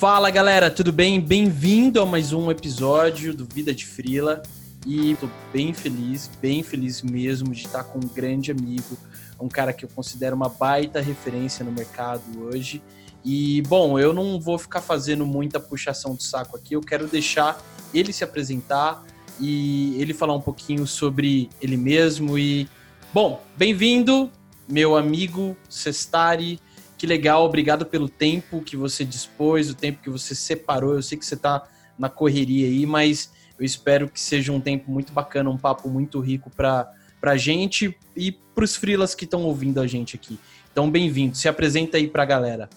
Fala galera, tudo bem? Bem-vindo a mais um episódio do Vida de Frila. E tô bem feliz, bem feliz mesmo de estar com um grande amigo, um cara que eu considero uma baita referência no mercado hoje. E bom, eu não vou ficar fazendo muita puxação de saco aqui, eu quero deixar ele se apresentar e ele falar um pouquinho sobre ele mesmo. E bom, bem-vindo, meu amigo Sestari. Que legal, obrigado pelo tempo que você dispôs, o tempo que você separou. Eu sei que você está na correria aí, mas eu espero que seja um tempo muito bacana, um papo muito rico para a gente e para os frilas que estão ouvindo a gente aqui. Então, bem-vindo. Se apresenta aí para a galera.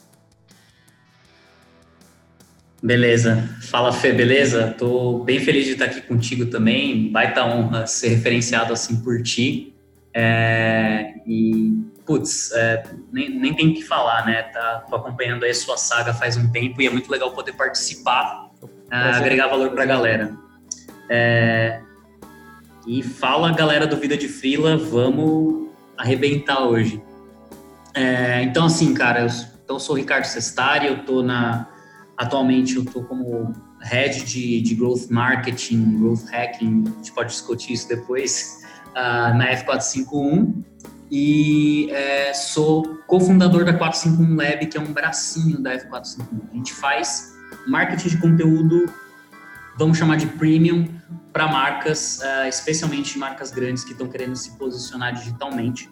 Beleza. Fala, Fê, beleza? Tô bem feliz de estar aqui contigo também. Baita honra ser referenciado assim por ti. É, e putz, é, nem, nem tem o que falar, né? Tá, tô acompanhando aí a sua saga faz um tempo e é muito legal poder participar, é, agregar valor para a galera. É, e fala, galera do Vida de Frila, vamos arrebentar hoje. É, então, assim, cara, eu, então, eu sou o Ricardo Sestari, eu tô na... Atualmente eu tô como head de, de Growth Marketing, Growth Hacking, a gente pode discutir isso depois, uh, na F451 e é, sou cofundador da 451 Lab, que é um bracinho da F451. A gente faz marketing de conteúdo, vamos chamar de premium, para marcas, é, especialmente marcas grandes que estão querendo se posicionar digitalmente.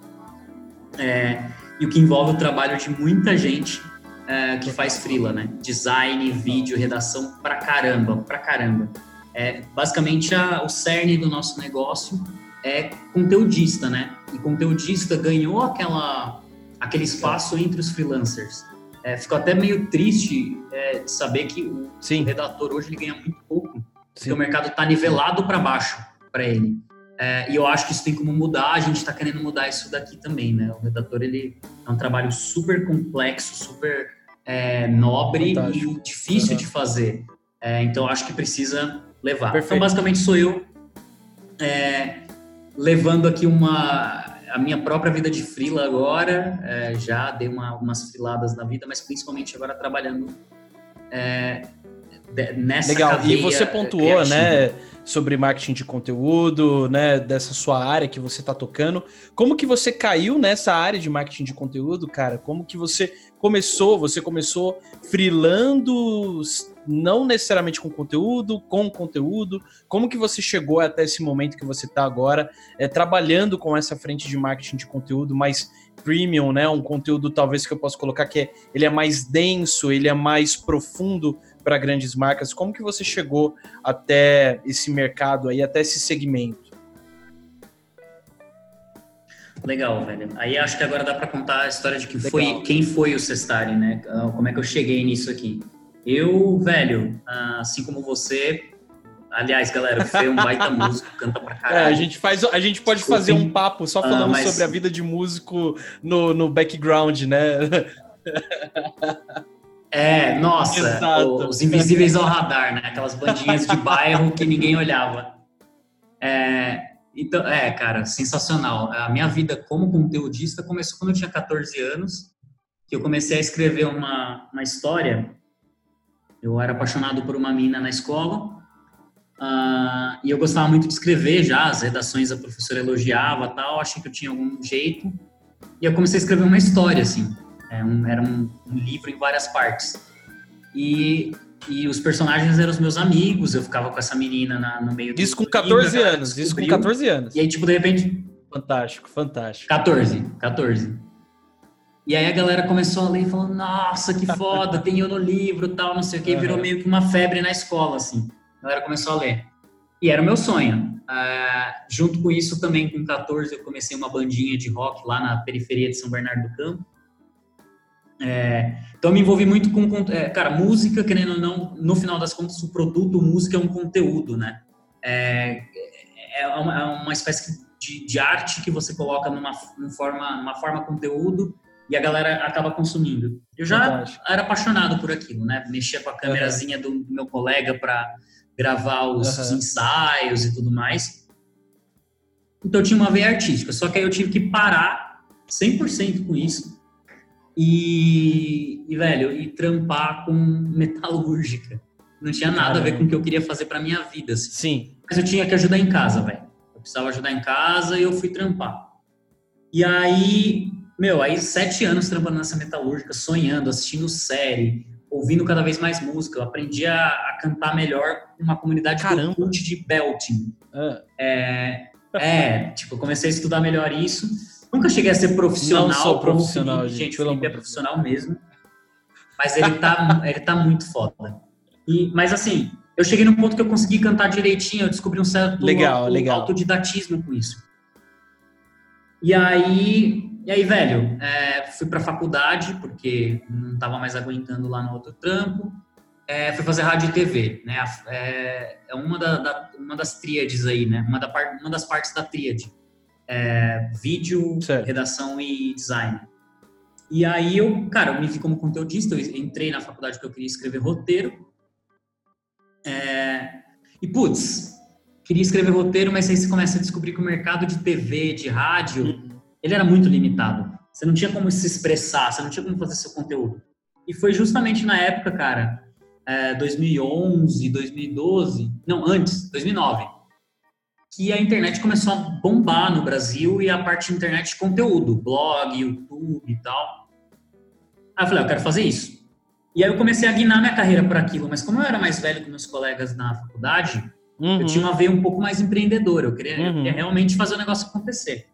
É, e o que envolve o trabalho de muita gente é, que faz freela, né? Design, vídeo, redação, pra caramba, pra caramba. É, basicamente, a, o cerne do nosso negócio é conteudista, né? E conteudista ganhou aquela, aquele espaço entre os freelancers. É, ficou até meio triste é, de saber que o Sim. redator hoje ele ganha muito pouco, Sim. porque o mercado está nivelado para baixo para ele. É, e eu acho que isso tem como mudar, a gente está querendo mudar isso daqui também, né? O redator ele é um trabalho super complexo, super é, nobre Fantástico. e difícil uhum. de fazer. É, então acho que precisa levar. Então, Perfeito. Então basicamente sou eu é, levando aqui uma a minha própria vida de frila agora, é, já dei uma, umas friladas na vida, mas principalmente agora trabalhando é, nessa Legal, e você pontuou, né, sobre marketing de conteúdo, né, dessa sua área que você está tocando. Como que você caiu nessa área de marketing de conteúdo, cara? Como que você começou? Você começou frilando, não necessariamente com conteúdo, com conteúdo. Como que você chegou até esse momento que você está agora, é, trabalhando com essa frente de marketing de conteúdo mais premium, né? Um conteúdo talvez que eu possa colocar que é, ele é mais denso, ele é mais profundo para grandes marcas. Como que você chegou até esse mercado aí, até esse segmento? Legal, velho. Aí acho que agora dá para contar a história de que foi, quem foi o Cestari, né? Como é que eu cheguei nisso aqui. Eu, velho, assim como você, aliás, galera, foi um baita músico, canta pra caralho. É, a gente, faz, a gente pode fazer um papo só falando ah, mas... sobre a vida de músico no, no background, né? É, nossa, os invisíveis ao radar, né? Aquelas bandinhas de bairro que ninguém olhava. É, então, é, cara, sensacional. A minha vida como conteudista começou quando eu tinha 14 anos, que eu comecei a escrever uma, uma história. Eu era apaixonado por uma mina na escola, uh, e eu gostava muito de escrever já, as redações a professora elogiava tal, achei que eu tinha algum jeito, e eu comecei a escrever uma história, assim. É um, era um, um livro em várias partes. E e os personagens eram os meus amigos, eu ficava com essa menina na, no meio do Isso com 14 livro, anos, isso com 14 anos. E aí, tipo, de repente. Fantástico, fantástico. 14, 14. E aí a galera começou a ler e falou: Nossa, que foda, tem eu no livro tal, não sei o que, virou meio que uma febre na escola, assim. A galera começou a ler. E era o meu sonho. Uh, junto com isso, também com 14, eu comecei uma bandinha de rock lá na periferia de São Bernardo do Campo. É, então, me envolvi muito com, é, cara, música, querendo ou não, no final das contas, o produto música é um conteúdo, né? É, é, uma, é uma, espécie de, de, arte que você coloca numa, numa, forma, numa forma conteúdo e a galera acaba consumindo. Eu já Fantástico. era apaixonado por aquilo, né? Mexia com a câmerazinha do, do, meu colega para gravar os, uhum. os ensaios e tudo mais. Então, eu tinha uma veia artística, só que aí eu tive que parar 100% com isso e, e, velho, e trampar com metalúrgica. Não tinha nada Caramba. a ver com o que eu queria fazer para minha vida. Assim. Sim. Mas eu tinha que ajudar em casa, velho. Eu precisava ajudar em casa e eu fui trampar. E aí, meu, aí sete anos trampando nessa metalúrgica, sonhando, assistindo série, ouvindo cada vez mais música. Eu aprendi a, a cantar melhor uma comunidade cult de belting. Ah. É, é, tipo, comecei a estudar melhor isso. Nunca cheguei a ser profissional. Não sou profissional, Felipe. gente. O Felipe é profissional mesmo. Mas ele tá, ele tá muito foda. E, mas assim, eu cheguei num ponto que eu consegui cantar direitinho, eu descobri um certo legal, auto, legal. autodidatismo com isso. E aí, e aí velho, é, fui pra faculdade, porque não tava mais aguentando lá no outro trampo. É, fui fazer rádio e TV, né? É, é uma, da, da, uma das tríades aí, né? Uma, da par, uma das partes da tríade. É, vídeo, certo. redação e design. E aí eu, cara, eu me vi como conteudista, eu entrei na faculdade que eu queria escrever roteiro. É, e, putz, queria escrever roteiro, mas aí você começa a descobrir que o mercado de TV, de rádio. Ele era muito limitado. Você não tinha como se expressar, você não tinha como fazer seu conteúdo. E foi justamente na época, cara, é, 2011, 2012, não, antes, 2009, que a internet começou a bombar no Brasil e a parte de internet de conteúdo, blog, YouTube e tal. Aí eu falei, ah, eu quero fazer isso. E aí eu comecei a guinar minha carreira por aquilo, mas como eu era mais velho que meus colegas na faculdade, uhum. eu tinha uma veia um pouco mais empreendedora, eu queria, uhum. eu queria realmente fazer o negócio acontecer.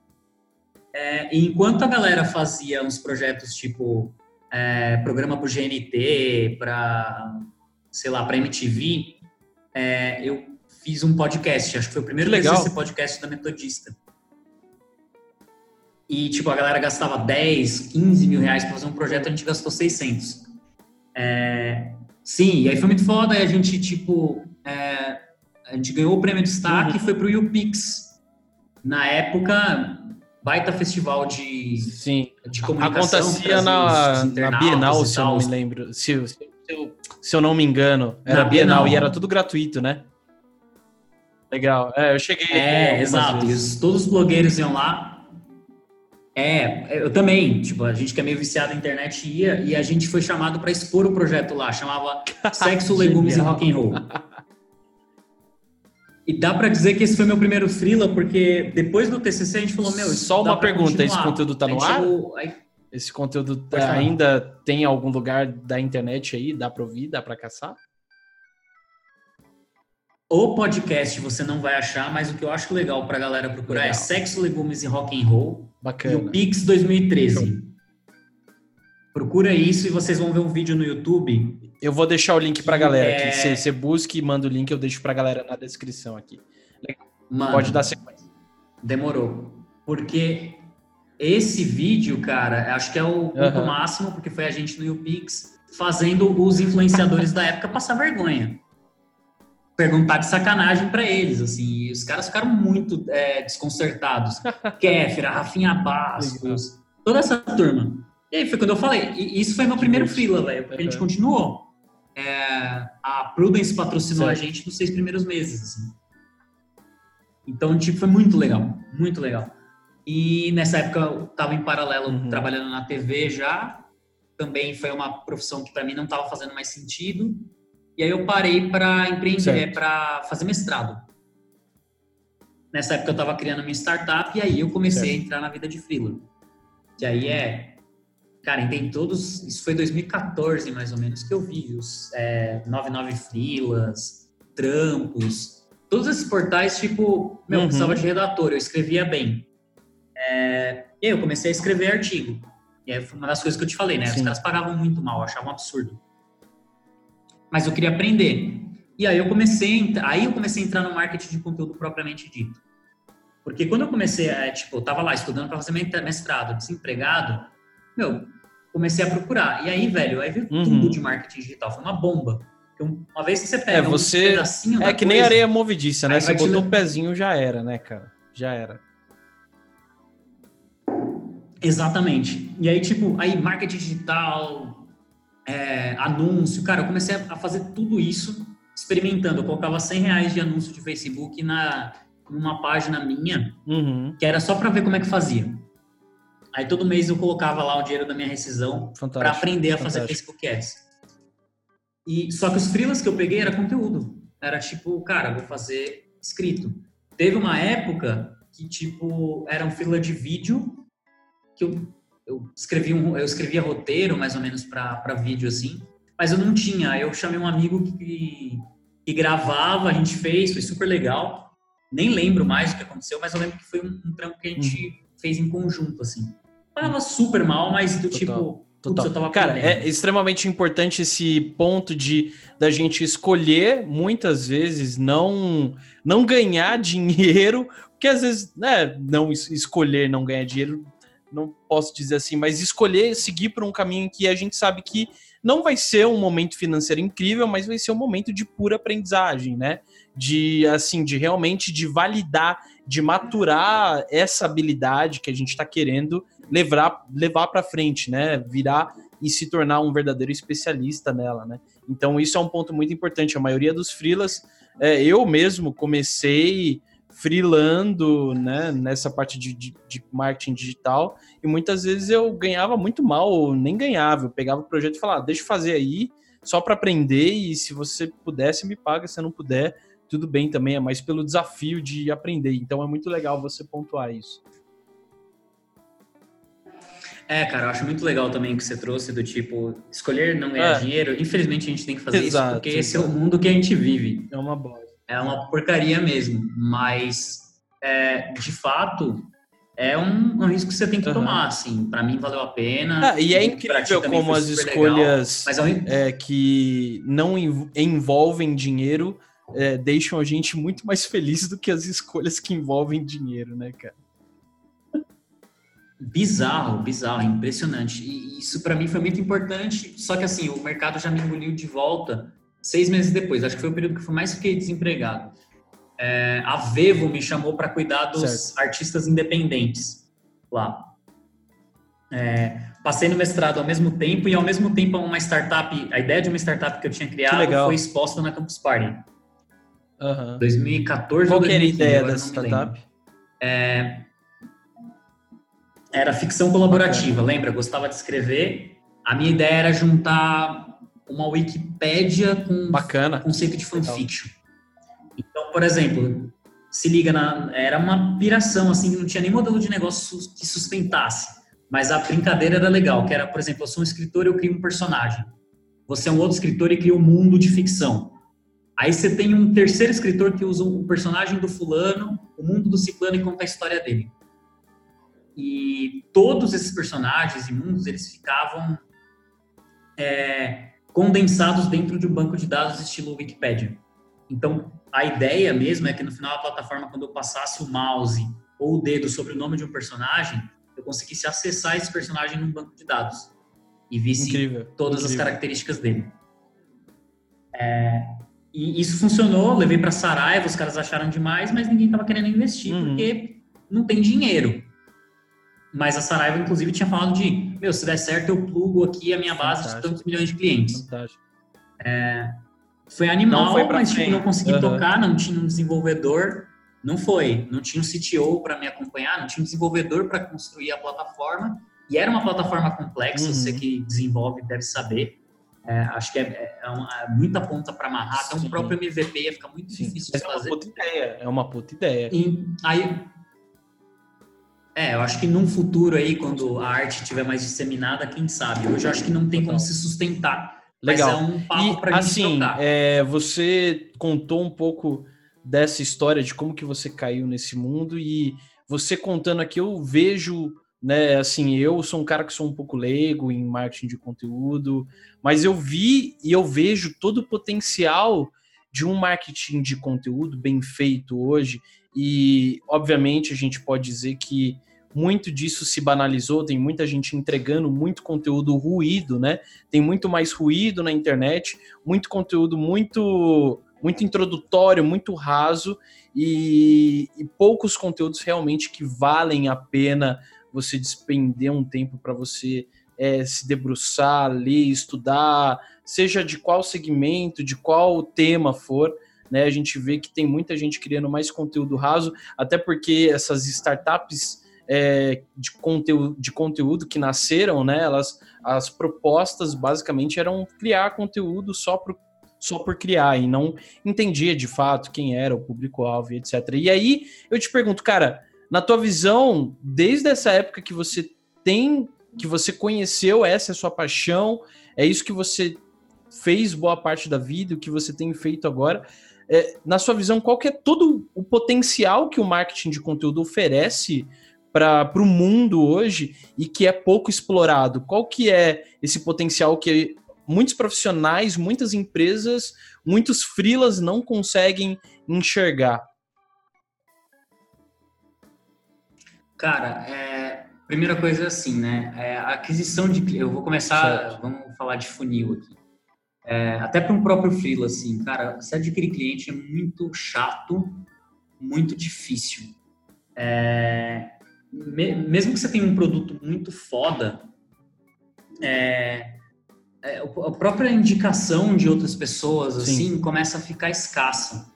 É, e enquanto a galera fazia uns projetos tipo é, programa para o GNT, para, sei lá, para MTV, é, eu fiz um podcast, acho que foi o primeiro legal esse podcast da Metodista. E, tipo, a galera gastava 10, 15 mil reais para fazer um projeto, a gente gastou 600. É, sim, e aí foi muito foda, aí a gente, tipo, é, a gente ganhou o prêmio de destaque e uhum. foi pro UPix. Na época, baita festival de, sim. de comunicação. Acontecia na, na Bienal, se eu não me lembro. Se, se, eu, se eu não me engano. Era na Bienal, Bienal e era tudo gratuito, né? Legal. É, eu cheguei. É, exato. todos os blogueiros iam lá. É, eu também. Tipo, a gente que é meio viciado na internet ia e a gente foi chamado para expor o projeto lá. Chamava Sexo, Legumes e Rock and Roll. E dá para dizer que esse foi meu primeiro freela, porque depois do TCC a gente falou, meu, Só uma pergunta, esse conteúdo tá no ar? Aí... Esse conteúdo ainda tem algum lugar da internet aí? Dá para ouvir? Dá para caçar? O podcast você não vai achar, mas o que eu acho legal pra galera procurar é legal. é Sexo, Legumes e Rock and Roll. Bacana. E o Pix 2013. Procura isso e vocês vão ver um vídeo no YouTube. Eu vou deixar o link pra galera é... aqui. Você busca e manda o link, eu deixo pra galera na descrição aqui. Mano, Pode dar sequência. Demorou. Porque esse vídeo, cara, acho que é o ponto uhum. máximo, porque foi a gente no YouPix fazendo os influenciadores da época passar vergonha perguntar de sacanagem para eles, assim, e os caras ficaram muito é, desconcertados. Kéfera, Rafinha Bastos, toda essa turma. E aí foi quando eu falei, e isso foi meu primeiro fila, velho, porque a gente continuou. É, a Prudence patrocinou certo. a gente nos seis primeiros meses, assim. Então, tipo, foi muito legal, muito legal. E nessa época eu tava em paralelo uhum. trabalhando na TV já. Também foi uma profissão que para mim não estava fazendo mais sentido. E aí eu parei para empreender, para fazer mestrado. Nessa época eu estava criando minha startup e aí eu comecei certo. a entrar na vida de freelancer. E aí é, cara, tem todos, isso foi 2014 mais ou menos que eu vi os é, 99 freelas, trampos, todos esses portais tipo, meu, uhum. precisava de redator, eu escrevia bem. É, e aí eu comecei a escrever artigo. E aí foi uma das coisas que eu te falei, né? Sim. Os caras pagavam muito mal, achavam um absurdo mas eu queria aprender. E aí eu comecei, aí eu comecei a entrar no marketing de conteúdo propriamente dito. Porque quando eu comecei, a, tipo, eu tava lá estudando para fazer mestrado, desempregado, meu, comecei a procurar. E aí, velho, aí veio uhum. tudo de marketing digital, foi uma bomba. Uma vez que você pega é, você, um pedacinho É que coisa, nem areia movediça, né? Você botou o pezinho, já era, né, cara? Já era. Exatamente. E aí, tipo, aí marketing digital, é, anúncio. Cara, eu comecei a fazer tudo isso experimentando. Eu colocava 100 reais de anúncio de Facebook na numa página minha, uhum. que era só para ver como é que fazia. Aí todo mês eu colocava lá o dinheiro da minha rescisão para aprender a fazer Facebook Ads. E só que os freelas que eu peguei era conteúdo. Era tipo, cara, vou fazer escrito. Teve uma época que tipo era um freela de vídeo que eu, eu escrevi um, eu escrevia roteiro mais ou menos para vídeo assim, mas eu não tinha. Eu chamei um amigo que, que gravava, a gente fez, foi super legal. Nem lembro mais o que aconteceu, mas eu lembro que foi um, um trampo que a gente uhum. fez em conjunto assim. Tava super mal, mas do Total. tipo Total. Cara, é extremamente importante esse ponto de da gente escolher muitas vezes não não ganhar dinheiro, porque às vezes, né, não escolher não ganhar dinheiro, não posso dizer assim, mas escolher seguir por um caminho que a gente sabe que não vai ser um momento financeiro incrível, mas vai ser um momento de pura aprendizagem, né? De assim, de realmente de validar, de maturar essa habilidade que a gente está querendo levar levar para frente, né? Virar e se tornar um verdadeiro especialista nela, né? Então isso é um ponto muito importante. A maioria dos freelas, é, eu mesmo comecei freelando, né, nessa parte de, de, de, marketing digital, e muitas vezes eu ganhava muito mal, ou nem ganhava, eu pegava o projeto e falava, ah, deixa eu fazer aí, só para aprender, e se você pudesse, me paga, se não puder, tudo bem também, é mais pelo desafio de aprender, então é muito legal você pontuar isso. É, cara, eu acho muito legal também o que você trouxe do tipo, escolher não ganhar é. dinheiro. Infelizmente a gente tem que fazer Exato, isso porque esse é o mundo que a gente vive. É uma bosta. É uma porcaria mesmo, mas é, de fato é um, um, risco que você tem que uhum. tomar, assim. Para mim valeu a pena. Ah, e é incrível como as escolhas legal, é, que não envolvem dinheiro é, deixam a gente muito mais feliz do que as escolhas que envolvem dinheiro, né, cara? Bizarro, bizarro, impressionante. E isso para mim foi muito importante. Só que assim, o mercado já me engoliu de volta seis meses depois. Acho que foi o período que eu mais fiquei desempregado. É, a Vevo me chamou para cuidar dos certo. artistas independentes lá. É, passei no mestrado ao mesmo tempo e ao mesmo tempo uma startup, a ideia de uma startup que eu tinha criado foi exposta na Campus Party. Uhum. 2014 Qual ou 2015, era a ideia dessa startup? É, era ficção colaborativa, lembra? Gostava de escrever. A minha ideia era juntar uma Wikipédia com Bacana. conceito de fanfiction. Então, por exemplo, se liga na era uma piração assim, não tinha nem modelo de negócio que sustentasse, mas a brincadeira era legal, que era, por exemplo, eu sou um escritor, eu crio um personagem. Você é um outro escritor e cria um mundo de ficção. Aí você tem um terceiro escritor que usa o personagem do fulano, o mundo do ciclano e conta a história dele. E todos esses personagens e mundos, eles ficavam é, condensados dentro de um banco de dados estilo Wikipedia. Então, a ideia mesmo é que no final da plataforma, quando eu passasse o mouse ou o dedo sobre o nome de um personagem, eu conseguisse acessar esse personagem num banco de dados e visse incrível, todas incrível. as características dele. É, e isso funcionou, levei para Saraiva, os caras acharam demais, mas ninguém estava querendo investir uhum. porque não tem dinheiro. Mas a Saraiva, inclusive, tinha falado de, meu, se der certo, eu plugo aqui a minha base Fantástico. de tantos milhões de clientes. Fantástico. É, foi animal, não foi mas tipo, não consegui uhum. tocar, não tinha um desenvolvedor, não foi. Não tinha um CTO para me acompanhar, não tinha um desenvolvedor para construir a plataforma. E era uma plataforma complexa, uhum. você que desenvolve deve saber. É, acho que é, é, é uma, é muita ponta para amarrar, então o próprio MVP ia ficar muito Sim. difícil de fazer. É uma puta ideia, é uma puta ideia. E aí é, eu acho que num futuro aí, quando a arte estiver mais disseminada, quem sabe? Hoje eu acho que não tem como se sustentar. Legal. Mas é um papo para assim, é, você contou um pouco dessa história de como que você caiu nesse mundo e você contando aqui eu vejo, né, assim, eu sou um cara que sou um pouco leigo em marketing de conteúdo, mas eu vi e eu vejo todo o potencial de um marketing de conteúdo bem feito hoje e obviamente a gente pode dizer que muito disso se banalizou, tem muita gente entregando muito conteúdo ruído, né? Tem muito mais ruído na internet, muito conteúdo muito muito introdutório, muito raso e, e poucos conteúdos realmente que valem a pena você despender um tempo para você é, se debruçar, ler, estudar, seja de qual segmento, de qual tema for. Né, a gente vê que tem muita gente criando mais conteúdo raso, até porque essas startups é, de, conteúdo, de conteúdo que nasceram, né? Elas, as propostas basicamente eram criar conteúdo só por, só por criar e não entendia de fato quem era o público-alvo, etc. E aí eu te pergunto, cara, na tua visão, desde essa época que você tem, que você conheceu, essa é a sua paixão, é isso que você fez boa parte da vida, o que você tem feito agora. É, na sua visão, qual que é todo o potencial que o marketing de conteúdo oferece para o mundo hoje e que é pouco explorado? Qual que é esse potencial que muitos profissionais, muitas empresas, muitos freelas não conseguem enxergar? Cara, é, primeira coisa é assim, né? É, a aquisição de eu vou começar, certo. vamos falar de funil aqui. É, até para um próprio freela, assim, cara, se adquirir cliente é muito chato, muito difícil. É, me, mesmo que você tenha um produto muito foda, é, é, a própria indicação de outras pessoas, assim, começa a ficar escassa,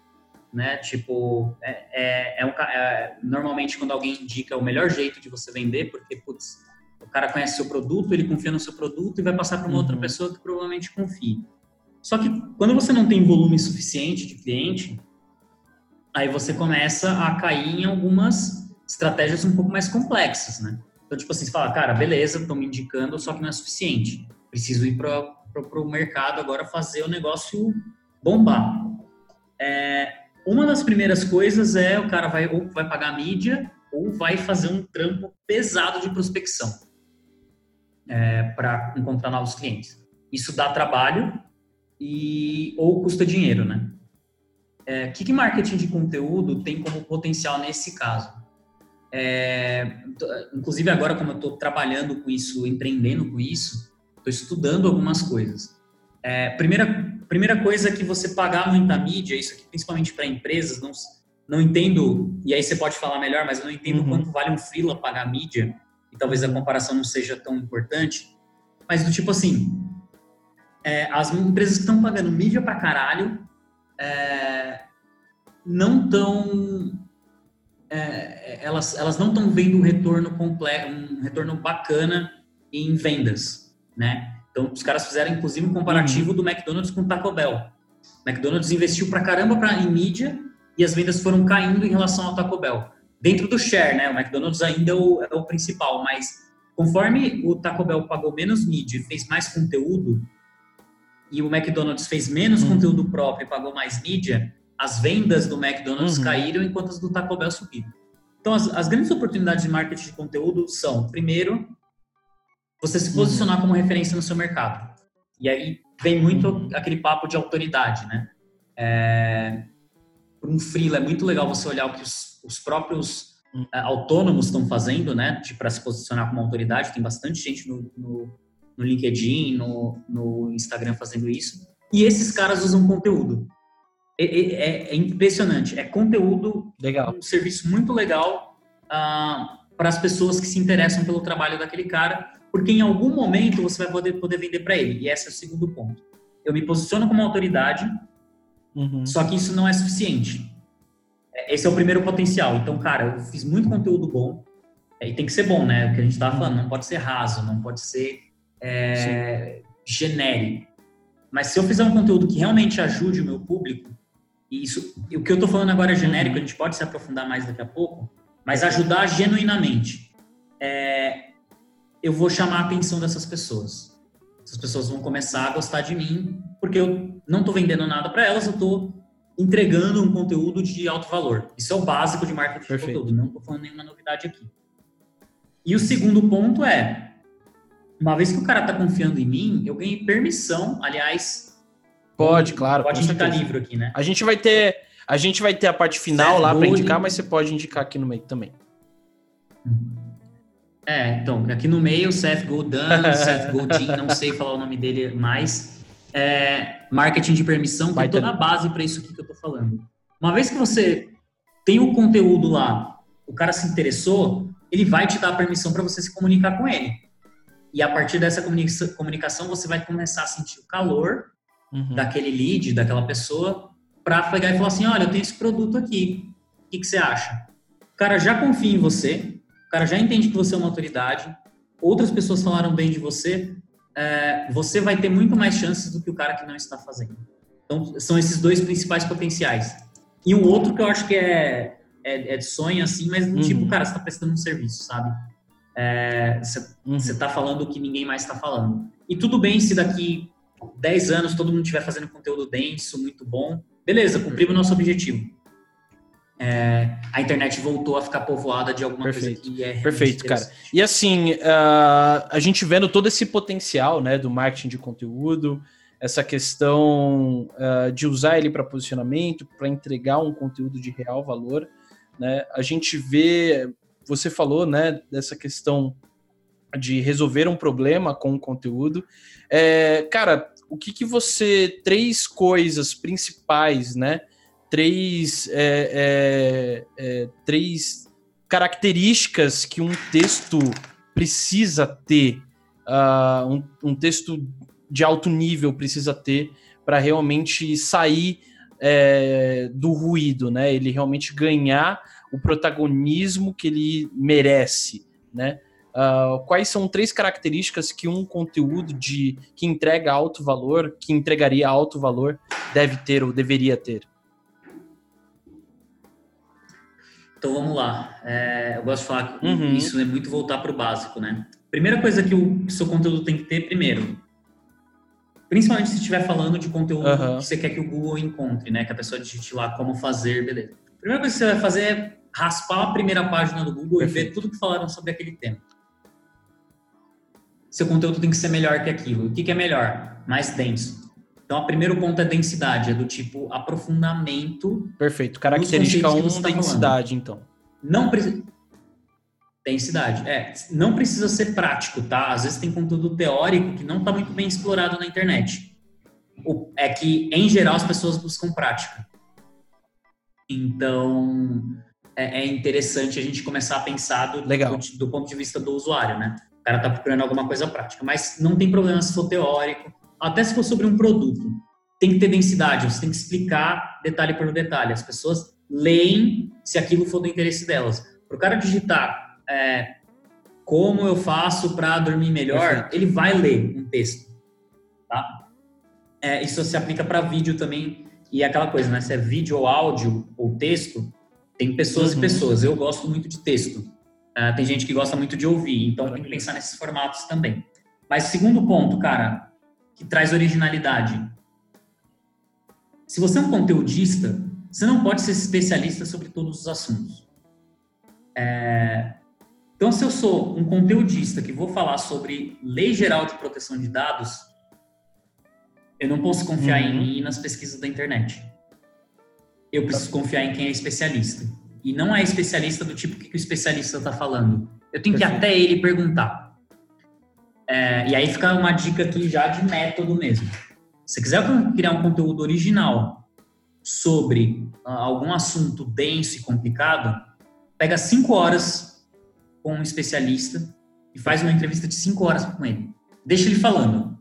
né? Tipo, é, é, é, um, é, normalmente quando alguém indica o melhor jeito de você vender, porque, putz, o cara conhece seu produto, ele confia no seu produto e vai passar para uma uhum. outra pessoa que provavelmente confie. Só que quando você não tem volume suficiente de cliente, aí você começa a cair em algumas estratégias um pouco mais complexas, né? Então, tipo assim, você fala, cara, beleza, estão me indicando, só que não é suficiente. Preciso ir para o mercado agora fazer o negócio bombar. É, uma das primeiras coisas é o cara vai ou vai pagar mídia ou vai fazer um trampo pesado de prospecção é, para encontrar novos clientes. Isso dá trabalho, e ou custa dinheiro, né? É, o que, que marketing de conteúdo tem como potencial nesse caso? É, inclusive agora, como eu estou trabalhando com isso, empreendendo com isso, estou estudando algumas coisas. É, primeira, primeira coisa é que você pagar muita mídia, isso aqui principalmente para empresas, não, não entendo, e aí você pode falar melhor, mas eu não entendo uhum. quanto vale um freela pagar mídia, e talvez a comparação não seja tão importante, mas do tipo assim, é, as empresas que estão pagando mídia pra caralho é, não estão. É, elas, elas não estão vendo um retorno completo, um retorno bacana em vendas, né? Então, os caras fizeram, inclusive, um comparativo uhum. do McDonald's com o Taco Bell. O McDonald's investiu pra caramba pra, em mídia e as vendas foram caindo em relação ao Taco Bell. Dentro do share, né? O McDonald's ainda é o, é o principal, mas conforme o Taco Bell pagou menos mídia e fez mais conteúdo, e o McDonald's fez menos uhum. conteúdo próprio e pagou mais mídia, as vendas do McDonald's uhum. caíram enquanto as do Taco Bell subiram. Então, as, as, grandes oportunidades de marketing de conteúdo são, primeiro, você se posicionar uhum. como referência no seu mercado. E aí vem muito uhum. aquele papo de autoridade, né? É, Para um freela é muito legal você olhar o que os, os próprios uhum. é, autônomos estão fazendo, né? Para se posicionar como autoridade. Tem bastante gente no, no no LinkedIn, no, no Instagram fazendo isso. E esses caras usam conteúdo. É, é, é impressionante. É conteúdo, legal. um serviço muito legal uh, para as pessoas que se interessam pelo trabalho daquele cara, porque em algum momento você vai poder, poder vender para ele. E esse é o segundo ponto. Eu me posiciono como autoridade, uhum. só que isso não é suficiente. É, esse é o primeiro potencial. Então, cara, eu fiz muito conteúdo bom, e tem que ser bom, né? O que a gente estava falando, não pode ser raso, não pode ser é, genérico. Mas se eu fizer um conteúdo que realmente ajude o meu público, e isso, o que eu estou falando agora é genérico, a gente pode se aprofundar mais daqui a pouco, mas ajudar genuinamente, é, eu vou chamar a atenção dessas pessoas. Essas pessoas vão começar a gostar de mim, porque eu não estou vendendo nada para elas, eu estou entregando um conteúdo de alto valor. Isso é o básico de marketing Perfeito. de conteúdo, não estou falando nenhuma novidade aqui. E o segundo ponto é, uma vez que o cara tá confiando em mim, eu ganhei permissão, aliás. Pode, claro. Pode indicar certeza. livro aqui, né? A gente vai ter, a gente vai ter a parte final lá para indicar, mas você pode indicar aqui no meio também. É, então, aqui no meio, Seth Godin, Seth Godin, não sei falar o nome dele mais. É, marketing de permissão, tem toda a base para isso que eu tô falando. Uma vez que você tem o conteúdo lá, o cara se interessou, ele vai te dar a permissão para você se comunicar com ele. E a partir dessa comunicação, você vai começar a sentir o calor uhum. daquele lead, daquela pessoa, para pegar e falar assim: olha, eu tenho esse produto aqui, o que, que você acha? O cara já confia em você, cara já entende que você é uma autoridade, outras pessoas falaram bem de você, é, você vai ter muito mais chances do que o cara que não está fazendo. Então, são esses dois principais potenciais. E um outro que eu acho que é, é, é de sonho, assim, mas do uhum. tipo, cara, você está prestando um serviço, sabe? É, você uhum. está falando o que ninguém mais está falando. E tudo bem se daqui 10 anos todo mundo estiver fazendo conteúdo denso, muito bom. Beleza, cumprimos o nosso objetivo. É, a internet voltou a ficar povoada de alguma Perfeito. coisa que é Perfeito, cara. E assim, uh, a gente vendo todo esse potencial né, do marketing de conteúdo, essa questão uh, de usar ele para posicionamento, para entregar um conteúdo de real valor, né? A gente vê, você falou, né, dessa questão de resolver um problema com o conteúdo. É, cara, o que, que você. Três coisas principais, né? Três, é, é, é, três características que um texto precisa ter, uh, um, um, texto de alto nível precisa ter para realmente sair é, do ruído, né? Ele realmente ganhar o protagonismo que ele merece, né? Uh, quais são três características que um conteúdo de que entrega alto valor, que entregaria alto valor, deve ter ou deveria ter? Então vamos lá. É, eu gosto de falar que uhum. isso é muito voltar para o básico, né? Primeira coisa que o seu conteúdo tem que ter, primeiro, principalmente se estiver falando de conteúdo uhum. que você quer que o Google encontre, né? Que a pessoa digite lá como fazer, beleza. primeira coisa que você vai fazer é raspar a primeira página do Google Perfeito. e ver tudo que falaram sobre aquele tema seu conteúdo tem que ser melhor que aquilo. O que, que é melhor? Mais denso. Então, o primeiro ponto é densidade, é do tipo aprofundamento. Perfeito. Característica 1, um, tá densidade, então. Não precisa. Densidade, é. Não precisa ser prático, tá? Às vezes tem conteúdo teórico que não está muito bem explorado na internet. É que, em geral, as pessoas buscam prática. Então, é, é interessante a gente começar a pensar do, do, do ponto de vista do usuário, né? O cara está procurando alguma coisa prática. Mas não tem problema se for teórico, até se for sobre um produto. Tem que ter densidade, você tem que explicar detalhe por detalhe. As pessoas leem se aquilo for do interesse delas. Para o cara digitar é, como eu faço para dormir melhor, Perfeito. ele vai ler um texto. Tá? É, isso se aplica para vídeo também. E é aquela coisa, né? Se é vídeo ou áudio ou texto, tem pessoas uhum. e pessoas. Eu gosto muito de texto. Uh, tem gente que gosta muito de ouvir, então tem que pensar nesses formatos também. Mas segundo ponto, cara, que traz originalidade. Se você é um conteudista, você não pode ser especialista sobre todos os assuntos. É... Então, se eu sou um conteudista que vou falar sobre lei geral de proteção de dados, eu não posso confiar uhum. em mim e nas pesquisas da internet. Eu preciso confiar em quem é especialista e não é especialista do tipo que o especialista está falando. Eu tenho que ir até ele perguntar. É, e aí fica uma dica aqui já de método mesmo. Se quiser criar um conteúdo original sobre uh, algum assunto denso e complicado, pega cinco horas com um especialista e faz uma entrevista de cinco horas com ele. Deixa ele falando.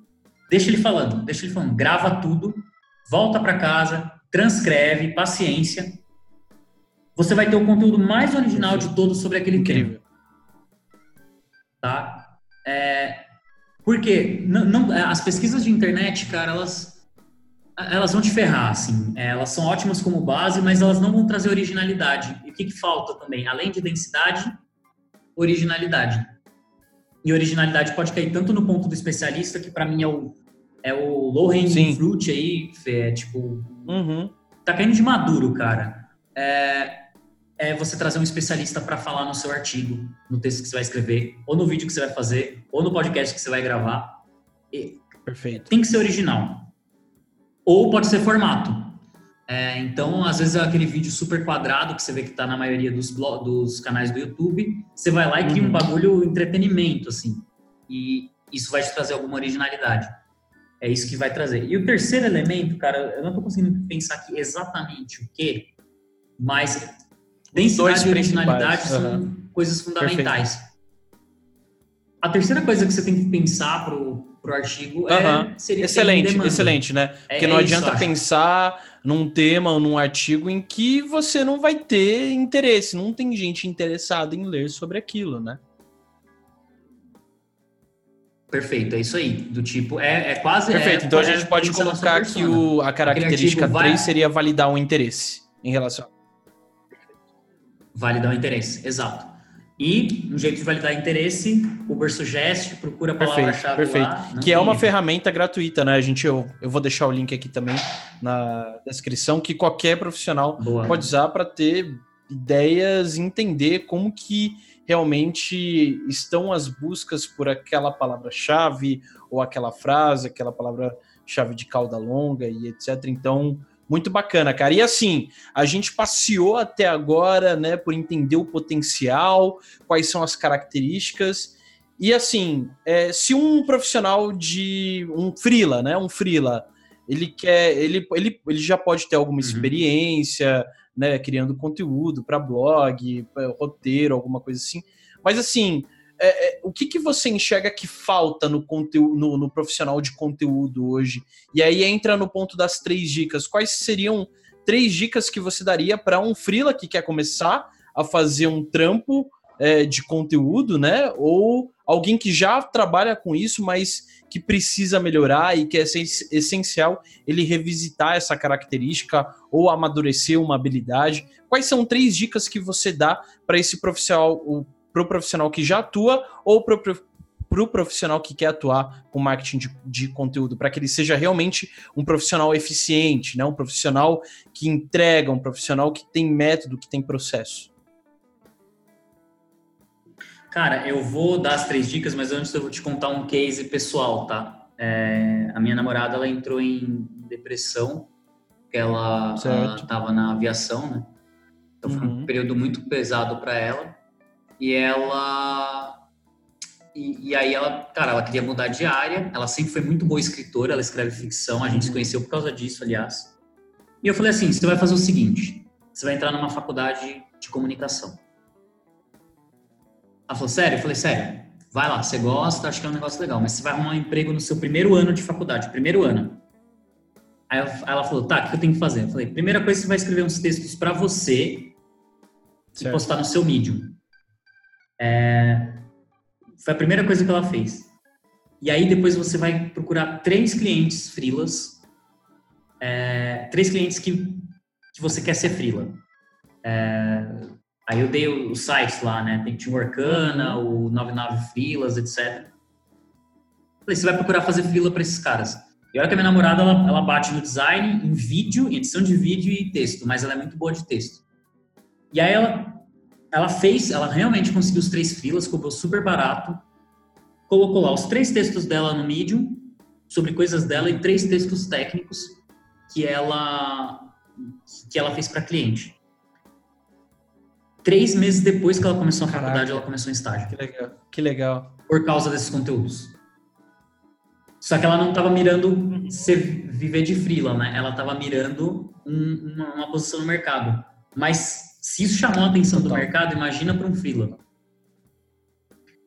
Deixa ele falando. Deixa ele falando. Grava tudo, volta para casa, transcreve, paciência você vai ter o conteúdo mais original de todos sobre aquele Incrível. tema. Tá? É, porque não, não, as pesquisas de internet, cara, elas elas vão te ferrar, assim. É, elas são ótimas como base, mas elas não vão trazer originalidade. E o que, que falta também? Além de densidade, originalidade. E originalidade pode cair tanto no ponto do especialista, que para mim é o, é o low hanging fruit aí, é tipo. Uhum. Tá caindo de maduro, cara. É, é você trazer um especialista para falar no seu artigo, no texto que você vai escrever, ou no vídeo que você vai fazer, ou no podcast que você vai gravar. E Perfeito. Tem que ser original. Ou pode ser formato. É, então, às vezes é aquele vídeo super quadrado que você vê que está na maioria dos, dos canais do YouTube. Você vai lá e cria uhum. um bagulho entretenimento, assim. E isso vai te trazer alguma originalidade. É isso que vai trazer. E o terceiro elemento, cara, eu não estou conseguindo pensar aqui exatamente o que, mas Densidade e originalidade são uhum. coisas fundamentais. Perfeito. A terceira coisa que você tem que pensar pro, pro artigo é uhum. seria excelente, excelente, né? É, Porque é não adianta pensar num tema ou num artigo em que você não vai ter interesse, não tem gente interessada em ler sobre aquilo, né? Perfeito, é isso aí. Do tipo, é, é quase. Perfeito, é, então a é gente pode colocar que o, a característica 3 vai... seria validar o um interesse em relação. Validar o interesse, exato. E um jeito de validar interesse, Uber Suggest, procura a palavra-chave perfeito, perfeito. Lá, que é uma ferramenta gratuita, né? A gente, eu, eu vou deixar o link aqui também na descrição, que qualquer profissional Boa. pode usar para ter ideias, entender como que realmente estão as buscas por aquela palavra-chave ou aquela frase, aquela palavra-chave de cauda longa e etc. Então, muito bacana, cara. E assim, a gente passeou até agora, né, por entender o potencial, quais são as características. E assim, é, se um profissional de um freela, né, um freela, ele quer, ele, ele, ele já pode ter alguma uhum. experiência, né, criando conteúdo para blog, pra roteiro, alguma coisa assim. Mas assim, é, é, o que, que você enxerga que falta no, conteúdo, no, no, profissional de conteúdo hoje? E aí entra no ponto das três dicas. Quais seriam três dicas que você daria para um freela que quer começar a fazer um trampo é, de conteúdo, né? Ou alguém que já trabalha com isso, mas que precisa melhorar e que é essencial ele revisitar essa característica ou amadurecer uma habilidade. Quais são três dicas que você dá para esse profissional, para o profissional que já atua ou para o profissional que quer atuar com marketing de, de conteúdo, para que ele seja realmente um profissional eficiente, né? um profissional que entrega, um profissional que tem método, que tem processo. Cara, eu vou dar as três dicas, mas antes eu vou te contar um case pessoal, tá? É, a minha namorada, ela entrou em depressão, ela estava na aviação, né? Então foi um uhum. período muito pesado para ela. E ela... E, e, aí ela, cara, ela queria mudar de área. Ela sempre foi muito boa escritora, ela escreve ficção. A gente se conheceu por causa disso, aliás. E eu falei assim, você vai fazer o seguinte, você vai entrar numa faculdade de comunicação. Ela falou, sério? Eu falei, sério. Vai lá, você gosta, acho que é um negócio legal, mas você vai arrumar um emprego no seu primeiro ano de faculdade, primeiro ano. Aí ela falou, tá, o que eu tenho que fazer? Eu falei, primeira coisa, você vai escrever uns textos para você e postar no seu Medium. É... Foi a primeira coisa que ela fez. E aí depois você vai procurar três clientes frilas, é... três clientes que, que você quer ser frila. É... Aí eu dei os sites lá, né? Tem Team Arcana, o 99 Filas, etc. Falei, você vai procurar fazer fila para esses caras. E olha que a minha namorada, ela, ela bate no design, em vídeo, em edição de vídeo e texto, mas ela é muito boa de texto. E aí ela, ela fez, ela realmente conseguiu os três filas, cobrou super barato, colocou lá os três textos dela no Medium, sobre coisas dela, e três textos técnicos que ela, que ela fez para cliente. Três meses depois que ela começou a faculdade, Caraca. ela começou em estágio. Que legal. Que legal. Por causa desses conteúdos. Só que ela não estava mirando ser, viver de freela, né? Ela estava mirando um, uma, uma, posição no mercado. Mas se isso chamou a atenção Total. do mercado, imagina para um freela.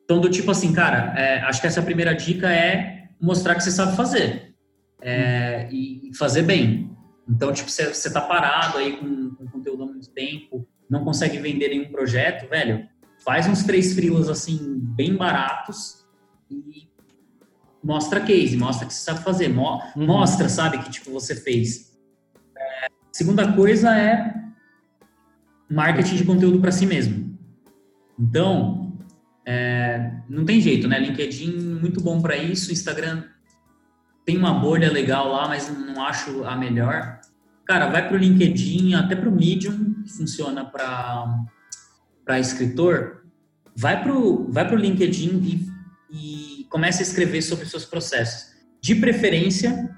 Então, do tipo assim, cara, é, acho que essa primeira dica é mostrar que você sabe fazer. É, e fazer bem. Então, tipo, você, você tá parado aí com, com conteúdo há muito tempo, não consegue vender nenhum projeto, velho, faz uns três frilas assim, bem baratos e mostra case, mostra que você sabe fazer, mo uhum. mostra, sabe, que tipo você fez. É, segunda coisa é marketing de conteúdo para si mesmo. Então, é, não tem jeito, né? LinkedIn muito bom para isso, Instagram tem uma bolha legal lá, mas não acho a melhor. Cara, vai para o LinkedIn, até para o Medium, que funciona para escritor. Vai para o vai pro LinkedIn e, e comece a escrever sobre seus processos. De preferência,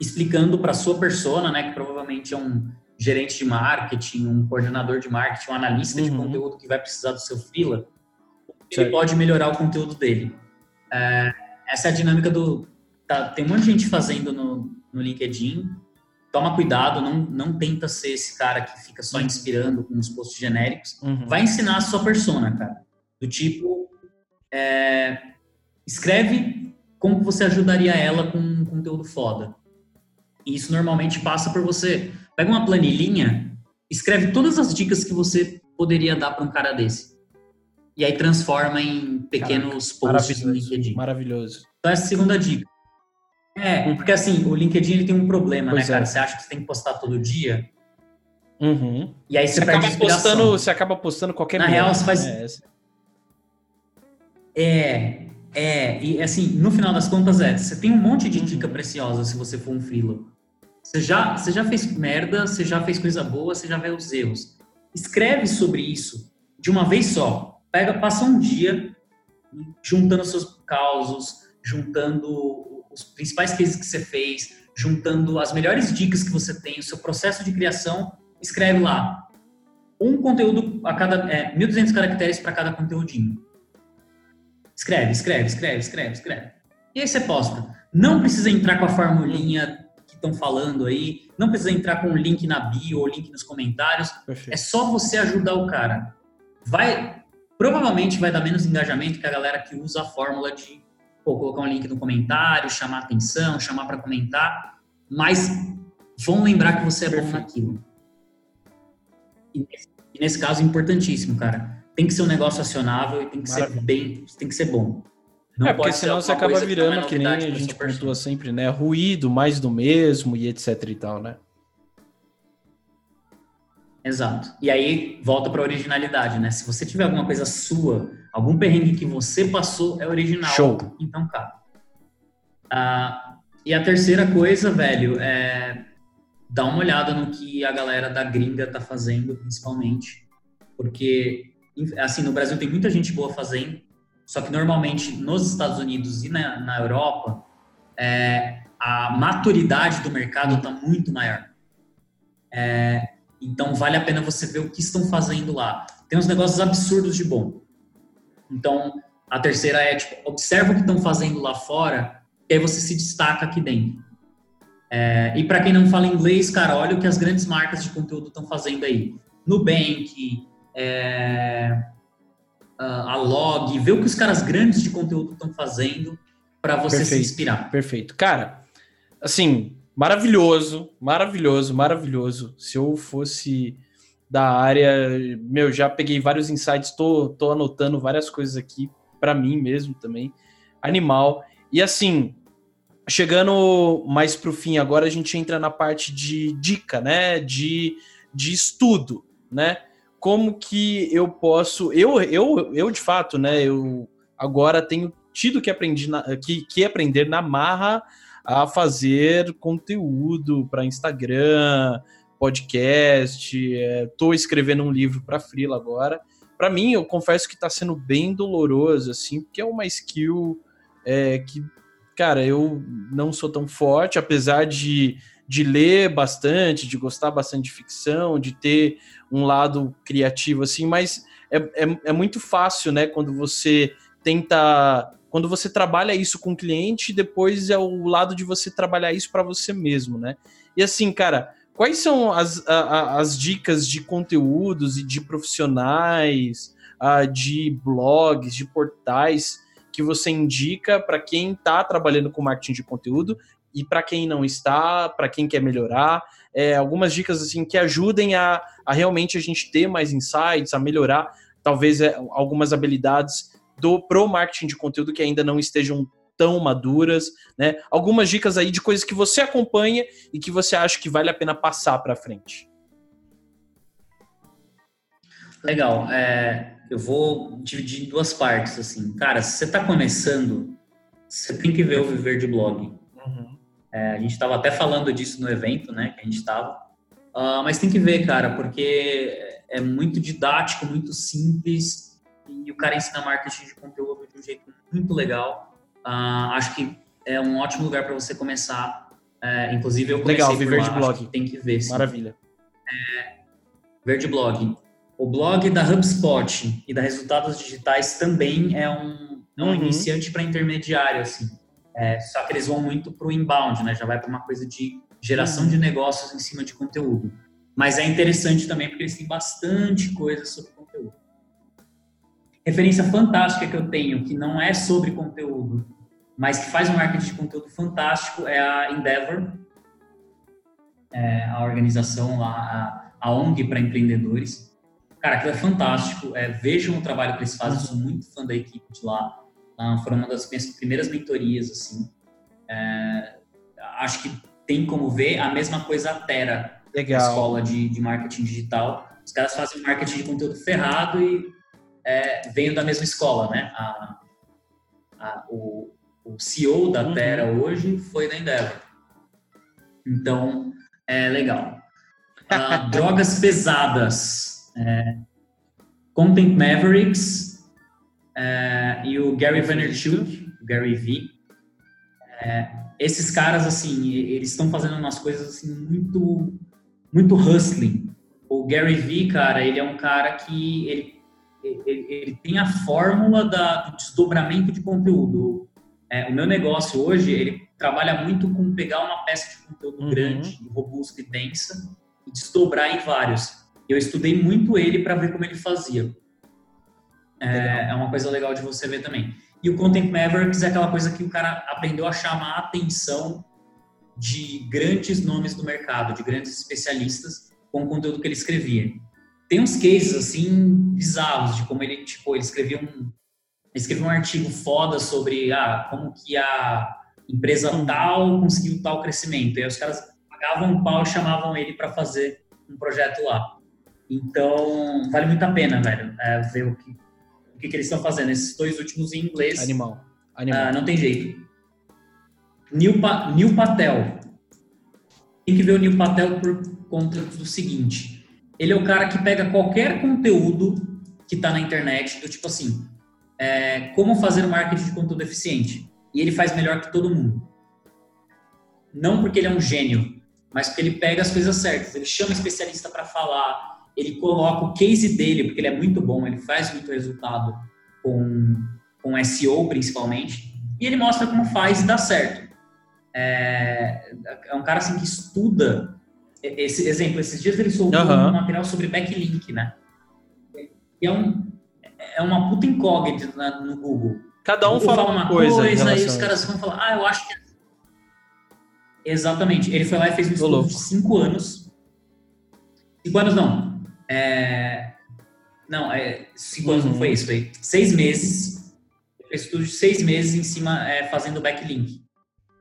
explicando para sua persona, né, que provavelmente é um gerente de marketing, um coordenador de marketing, um analista uhum. de conteúdo que vai precisar do seu freela, ele pode melhorar o conteúdo dele. É, essa é a dinâmica do... Tá, tem um monte de gente fazendo no, no LinkedIn, toma cuidado, não, não tenta ser esse cara que fica só inspirando com os posts genéricos. Uhum. Vai ensinar a sua persona, cara. Do tipo, é, escreve como você ajudaria ela com um conteúdo foda. E isso normalmente passa por você. Pega uma planilhinha, escreve todas as dicas que você poderia dar para um cara desse. E aí transforma em pequenos Caraca, posts no LinkedIn. Maravilhoso. Então, essa é a segunda dica. É, porque assim, o LinkedIn ele tem um problema, pois né, cara? É. Você acha que você tem que postar todo dia. Uhum. E aí você, você acaba postando, Você acaba postando qualquer Na real, você faz. É, é, é, e assim, no final das contas é, você tem um monte de dica uhum. preciosa se você for um freela. Você já, você já fez merda, você já fez coisa boa, você já vê os erros. Escreve sobre isso de uma vez só. Pega, passa um dia juntando seus causos, juntando os principais cases que você fez, juntando as melhores dicas que você tem, o seu processo de criação, escreve lá. Um conteúdo a cada. É, 1.200 caracteres para cada conteúdinho. Escreve, escreve, escreve, escreve, escreve. E aí você posta. Não precisa entrar com a formulinha estão falando aí, não precisa entrar com link na bio ou link nos comentários. Perfeito. É só você ajudar o cara. Vai, provavelmente vai dar menos engajamento que a galera que usa a fórmula de pô, colocar um link no comentário, chamar atenção, chamar para comentar, mas vão lembrar que você é bom naquilo. E nesse, e nesse caso, importantíssimo, cara tem que ser um negócio acionável e tem que Maravilha. ser bem, tem que ser bom. Não é, porque senão você acaba virando, que nem a gente pontua sempre, né? Ruído, mais do mesmo e etc e tal, né? Exato. E aí volta para originalidade, né? Se você tiver alguma coisa sua, algum perrengue que você passou é original. Show. Então, cara. Ah, e a terceira coisa, velho, é dar uma olhada no que a galera da gringa tá fazendo, principalmente. Porque assim, no Brasil tem muita gente boa fazendo, só que normalmente nos Estados Unidos e na, na Europa, é, a maturidade do mercado está muito maior. É, então vale a pena você ver o que estão fazendo lá. Tem uns negócios absurdos de bom. Então a terceira é tipo, observa o que estão fazendo lá fora, e aí você se destaca aqui dentro. É, e para quem não fala inglês, cara, olha o que as grandes marcas de conteúdo estão fazendo aí. Nubank, é, a log, ver o que os caras grandes de conteúdo estão fazendo para você perfeito, se inspirar. Perfeito. Cara, assim, maravilhoso, maravilhoso, maravilhoso. Se eu fosse da área, meu, já peguei vários insights, tô, tô anotando várias coisas aqui para mim mesmo também. Animal. E assim, chegando mais pro fim, agora a gente entra na parte de dica, né? De, de estudo, né? Como que eu posso. Eu, eu, eu de fato, né? Eu agora tenho tido que, aprendi na, que, que aprender na marra a fazer conteúdo para Instagram, podcast. Estou é, escrevendo um livro para Freela agora. Para mim, eu confesso que está sendo bem doloroso, assim, porque é uma skill é, que, cara, eu não sou tão forte, apesar de de ler bastante, de gostar bastante de ficção, de ter um lado criativo assim, mas é, é, é muito fácil, né, quando você tenta quando você trabalha isso com o cliente, depois é o lado de você trabalhar isso para você mesmo, né? E assim, cara, quais são as, a, as dicas de conteúdos e de profissionais, uh, de blogs, de portais que você indica para quem está trabalhando com marketing de conteúdo e para quem não está, para quem quer melhorar, é, algumas dicas assim que ajudem a, a realmente a gente ter mais insights, a melhorar talvez é, algumas habilidades do pro marketing de conteúdo que ainda não estejam tão maduras, né? Algumas dicas aí de coisas que você acompanha e que você acha que vale a pena passar para frente. Legal. É, eu vou dividir em duas partes assim. Cara, se você está começando, você tem que ver o Viver de Blog. Uhum. É, a gente estava até falando disso no evento, né, que a gente estava. Uh, ah, mas tem que ver, cara, porque é muito didático, muito simples e o cara ensina marketing de conteúdo de um jeito muito legal. Uh, acho que é um ótimo lugar para você começar. É, inclusive, eu comecei legal, por Verde Blog. tem que ver. Sim. Maravilha. É, Verde Blog. O blog da HubSpot e da Resultados Digitais também é um, é um uhum. iniciante para intermediário, assim. É, só que eles vão muito para o inbound, né? Já vai para uma coisa de geração de negócios em cima de conteúdo. Mas é interessante também porque eles têm bastante coisa sobre conteúdo. Referência fantástica que eu tenho, que não é sobre conteúdo, mas que faz um marketing de conteúdo fantástico, é a Endeavor. é, a organização a, a ONG para empreendedores. Cara, aquilo é fantástico. É, vejam o trabalho que eles fazem. Eu sou muito fã da equipe de lá. Ah, foram uma das minhas primeiras mentorias, assim. É, acho que tem como ver a mesma coisa a Terra, Legal. escola de, de marketing digital. Os caras fazem marketing de conteúdo ferrado e é, vêm da mesma escola, né? A, a, o, o CEO da uhum. Terra hoje foi da Endeavor. Então, é legal. Uh, drogas pesadas. É, Content Mavericks é, e o Gary Vaynerchuk, Gary V. É, esses caras, assim, eles estão fazendo umas coisas assim muito, muito hustling. O Gary V, cara, ele é um cara que ele, ele, ele tem a fórmula da, do desdobramento de conteúdo. É, o meu negócio hoje, ele trabalha muito com pegar uma peça de conteúdo uhum. grande, robusta e densa e desdobrar em vários. Eu estudei muito ele para ver como ele fazia. É, é, uma coisa legal de você ver também. E o Content Mavericks é aquela coisa que o cara aprendeu a chamar a atenção de grandes nomes do mercado, de grandes especialistas com o conteúdo que ele escrevia. Tem uns cases assim bizarros de como ele, tipo, ele escrevia um escreveu um artigo foda sobre ah, como que a empresa tal conseguiu tal crescimento. E aí os caras pagavam um pau e chamavam ele para fazer um projeto lá. Então, vale muito a pena, velho, é, ver o que, o que, que eles estão fazendo. Esses dois últimos em inglês. Animal. Animal. Ah, não tem jeito. Neil, pa Neil Patel. Tem que ver o Neil Patel por conta do seguinte. Ele é o cara que pega qualquer conteúdo que está na internet, do tipo assim, é, como fazer marketing de conteúdo eficiente e ele faz melhor que todo mundo. Não porque ele é um gênio, mas porque ele pega as coisas certas. Ele chama especialista para falar, ele coloca o case dele, porque ele é muito bom, ele faz muito resultado com, com SEO principalmente, e ele mostra como faz e dá certo. É, é um cara assim que estuda. Esse exemplo, esses dias ele soltou uhum. um material sobre backlink, né? E é, um, é uma puta incógnita no Google Cada um fala, fala, uma coisa. coisa e os caras vão falar, ah, eu acho que. É. Exatamente. Ele foi lá e fez um estudo de cinco anos. Cinco anos não. É... Não, é... cinco anos não foi uhum. isso, foi seis meses. Estudo de seis meses em cima, é, fazendo backlink.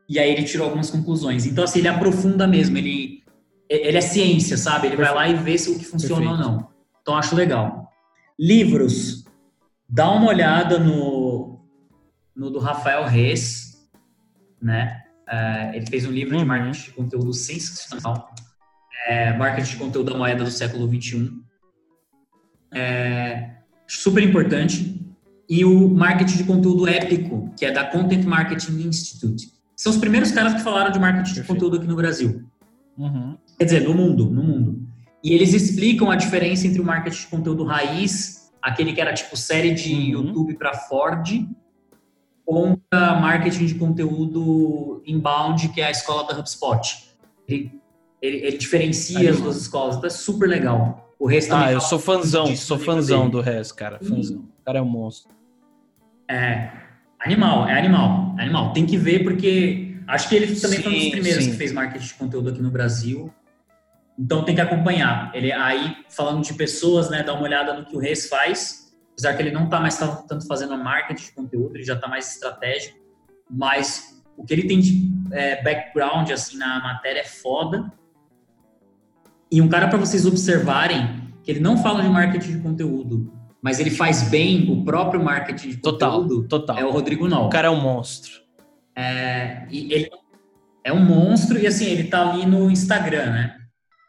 E aí ele tirou algumas conclusões. Então, assim, ele aprofunda mesmo. Ele, ele é ciência, sabe? Ele Perfeito. vai lá e vê se o que funciona Perfeito. ou não. Então, acho legal. Livros. Dá uma olhada no no do Rafael Reis, né? Uh, ele fez um livro de uhum. marketing de conteúdo sensacional, é, marketing de conteúdo da moeda do século 21, é, super importante. E o marketing de conteúdo épico, que é da Content Marketing Institute. São os primeiros caras que falaram de marketing Perfeito. de conteúdo aqui no Brasil. Uhum. Quer dizer, no mundo, no mundo. E eles explicam a diferença entre o marketing de conteúdo raiz, aquele que era tipo série de uhum. YouTube para Ford, contra marketing de conteúdo inbound, que é a escola da HubSpot. Ele, ele, ele diferencia as duas escolas, então é super legal. O resto Ah, eu sou fãzão, sou fãzão do resto, cara. Fãzão. O cara é um monstro. É. Animal, é animal. É animal. Tem que ver, porque acho que ele também sim, foi um dos primeiros sim. que fez marketing de conteúdo aqui no Brasil. Então tem que acompanhar. Ele aí, falando de pessoas, né, dá uma olhada no que o Reis faz apesar que ele não está mais tanto fazendo marketing de conteúdo, ele já está mais estratégico, mas o que ele tem de é, background assim na matéria é foda. E um cara para vocês observarem que ele não fala de marketing de conteúdo, mas ele faz bem o próprio marketing de total, conteúdo. Total. É o Rodrigo Nol. O cara é um monstro. É, e ele é um monstro e assim ele tá ali no Instagram, né?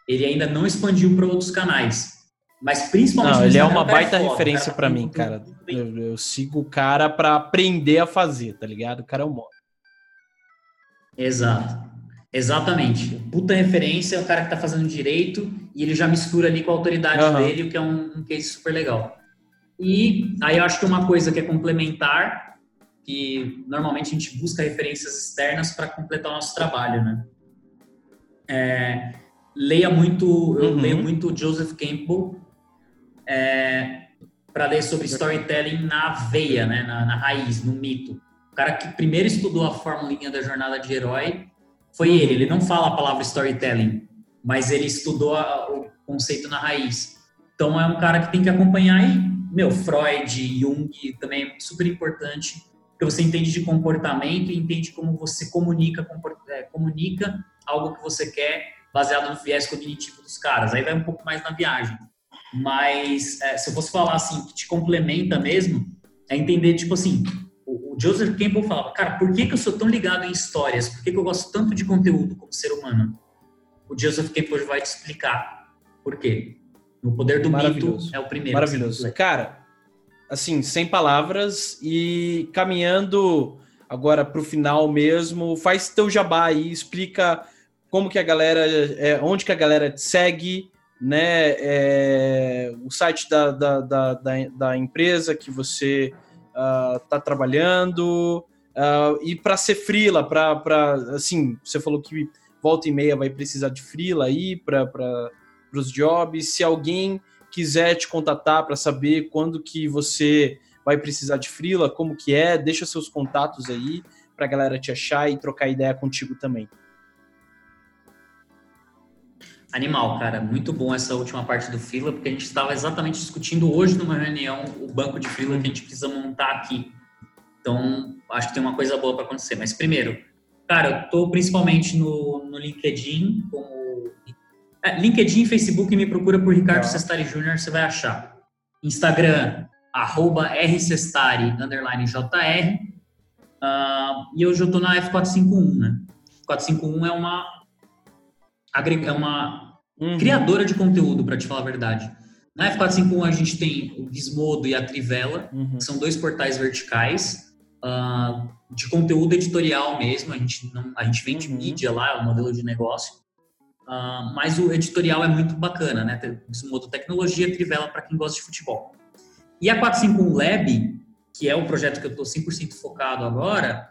Ele ainda não expandiu para outros canais. Mas principalmente. Não, ele é uma baita é referência para mim, cara. Eu, eu, sigo o cara para aprender a fazer, tá ligado? O cara é um modo. Exato. Exatamente. Puta referência é o cara que tá fazendo direito e ele já mistura ali com a autoridade uhum. dele, o que é um, um case super legal. E aí eu acho que uma coisa que é complementar, que normalmente a gente busca referências externas para completar o nosso trabalho, né? É, leia muito, eu uhum. leio muito Joseph Campbell, é, para ler sobre storytelling na veia, né, na, na, raiz, no mito. O cara que primeiro estudou a formulinha da jornada de herói foi ele. Ele não fala a palavra storytelling, mas ele estudou a, o conceito na raiz. Então é um cara que tem que acompanhar e, meu, Freud, Jung também é super importante, porque você entende de comportamento e entende como você comunica, é, comunica algo que você quer baseado no viés cognitivo dos caras. Aí vai um pouco mais na viagem. Mas é, se eu fosse falar assim, que te complementa mesmo, é entender, tipo assim, Joseph Campbell falava, cara, por que, que eu sou tão ligado em histórias? Por que, que eu gosto tanto de conteúdo como ser humano? O Joseph Campbell vai te explicar por quê. O poder do mito é o primeiro. Maravilhoso. Cara, assim, sem palavras e caminhando agora para o final mesmo, faz teu jabá aí, explica como que a galera, é, onde que a galera te segue, né, é, o site da, da, da, da, empresa que você está uh, trabalhando, uh, e para ser frila, para, assim, você falou que volta e meia vai precisar de frila aí para os jobs, se alguém quiser te contatar para saber quando que você vai precisar de frila, como que é, deixa seus contatos aí para a galera te achar e trocar ideia contigo também. Animal, cara, muito bom essa última parte do Frila, porque a gente estava exatamente discutindo hoje numa reunião o banco de Frila que a gente precisa montar aqui. Então, acho que tem uma coisa boa para acontecer. Mas primeiro, cara, eu tô principalmente no, no LinkedIn, como é, LinkedIn, Facebook, me procura por Ricardo Sestari Júnior, você vai achar. Instagram, arroba rcestari, underline jr. Uh, e hoje eu tô na F451, né? 451 é uma é uma uhum. criadora de conteúdo, para te falar a verdade. Na F451 a gente tem o Gizmodo e a Trivela, uhum. que são dois portais verticais uh, de conteúdo editorial mesmo. A gente, não, a gente vende uhum. mídia lá, é o modelo de negócio. Uh, mas o editorial é muito bacana, né? Gizmodo Tecnologia, Trivela para quem gosta de futebol. E a 451 Lab, que é o projeto que eu estou 100% focado agora,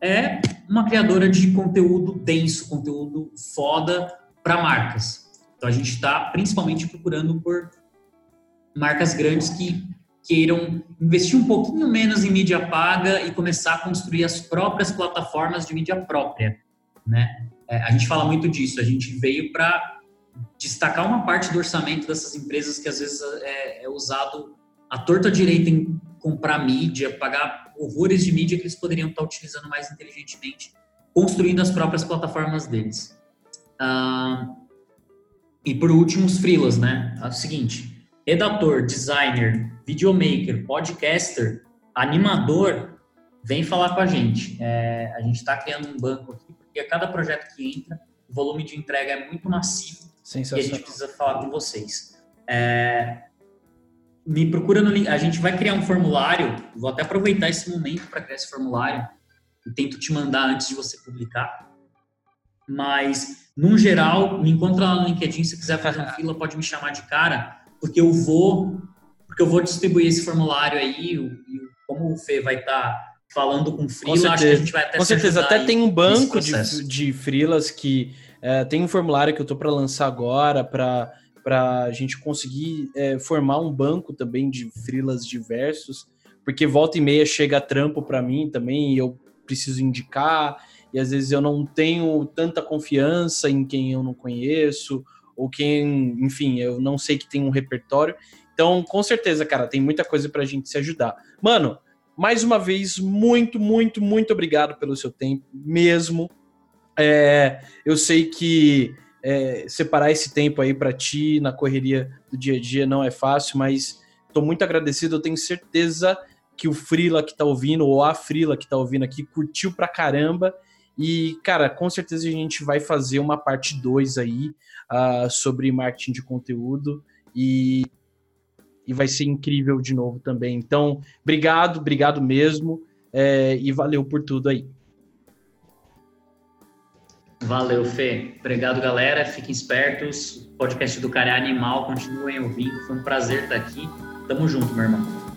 é uma criadora de conteúdo denso, conteúdo foda para marcas. Então a gente está principalmente procurando por marcas grandes que queiram investir um pouquinho menos em mídia paga e começar a construir as próprias plataformas de mídia própria, né? É, a gente fala muito disso. A gente veio para destacar uma parte do orçamento dessas empresas que às vezes é, é usado a torta direita em comprar mídia, pagar horrores de mídia que eles poderiam estar utilizando mais inteligentemente, construindo as próprias plataformas deles. E por último, os freelas, né? É o seguinte, redator, designer, videomaker, podcaster, animador, vem falar com a gente. É, a gente está criando um banco aqui, porque a cada projeto que entra, o volume de entrega é muito massivo e a gente precisa falar com vocês. É, me procura no link. A gente vai criar um formulário. Vou até aproveitar esse momento para criar esse formulário e tento te mandar antes de você publicar. Mas, no geral, me encontra lá no LinkedIn. Se quiser fazer um fila, pode me chamar de cara, porque eu vou, porque eu vou distribuir esse formulário aí. E como o Fê vai estar tá falando com freela, acho que a gente vai até Com certeza, até tem um banco de, de freelas que é, tem um formulário que eu estou para lançar agora para para a gente conseguir é, formar um banco também de frilas diversos, porque volta e meia chega trampo para mim também e eu preciso indicar, e às vezes eu não tenho tanta confiança em quem eu não conheço, ou quem, enfim, eu não sei que tem um repertório. Então, com certeza, cara, tem muita coisa para a gente se ajudar. Mano, mais uma vez, muito, muito, muito obrigado pelo seu tempo, mesmo. É, eu sei que é, separar esse tempo aí para ti na correria do dia a dia não é fácil, mas estou muito agradecido. Eu tenho certeza que o Frila que está ouvindo, ou a Frila que está ouvindo aqui, curtiu pra caramba. E, cara, com certeza a gente vai fazer uma parte 2 aí uh, sobre marketing de conteúdo e, e vai ser incrível de novo também. Então, obrigado, obrigado mesmo é, e valeu por tudo aí. Valeu, Fê. Obrigado, galera. Fiquem espertos. O podcast do Cara é Animal. Continuem ouvindo. Foi um prazer estar aqui. Tamo junto, meu irmão.